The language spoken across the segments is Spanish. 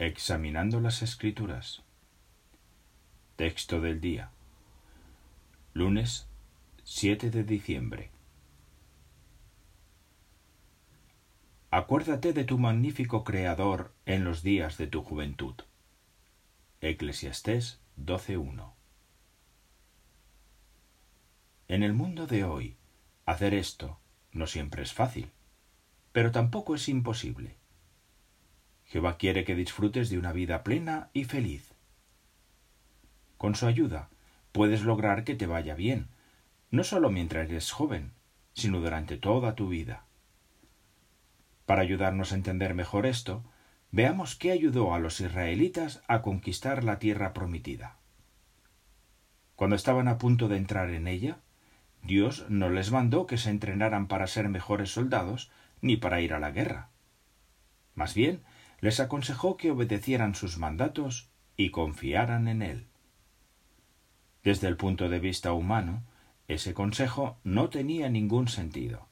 Examinando las Escrituras. Texto del día. Lunes 7 de diciembre. Acuérdate de tu magnífico Creador en los días de tu juventud. Eclesiastés 12.1. En el mundo de hoy, hacer esto no siempre es fácil, pero tampoco es imposible. Jehová quiere que disfrutes de una vida plena y feliz. Con su ayuda puedes lograr que te vaya bien, no solo mientras eres joven, sino durante toda tu vida. Para ayudarnos a entender mejor esto, veamos qué ayudó a los israelitas a conquistar la tierra prometida. Cuando estaban a punto de entrar en ella, Dios no les mandó que se entrenaran para ser mejores soldados ni para ir a la guerra. Más bien, les aconsejó que obedecieran sus mandatos y confiaran en él. Desde el punto de vista humano, ese consejo no tenía ningún sentido.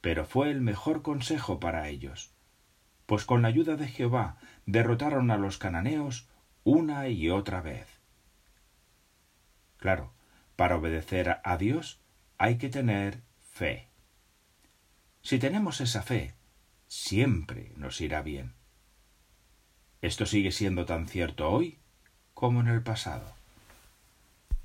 Pero fue el mejor consejo para ellos, pues con la ayuda de Jehová derrotaron a los cananeos una y otra vez. Claro, para obedecer a Dios hay que tener fe. Si tenemos esa fe, siempre nos irá bien. Esto sigue siendo tan cierto hoy como en el pasado.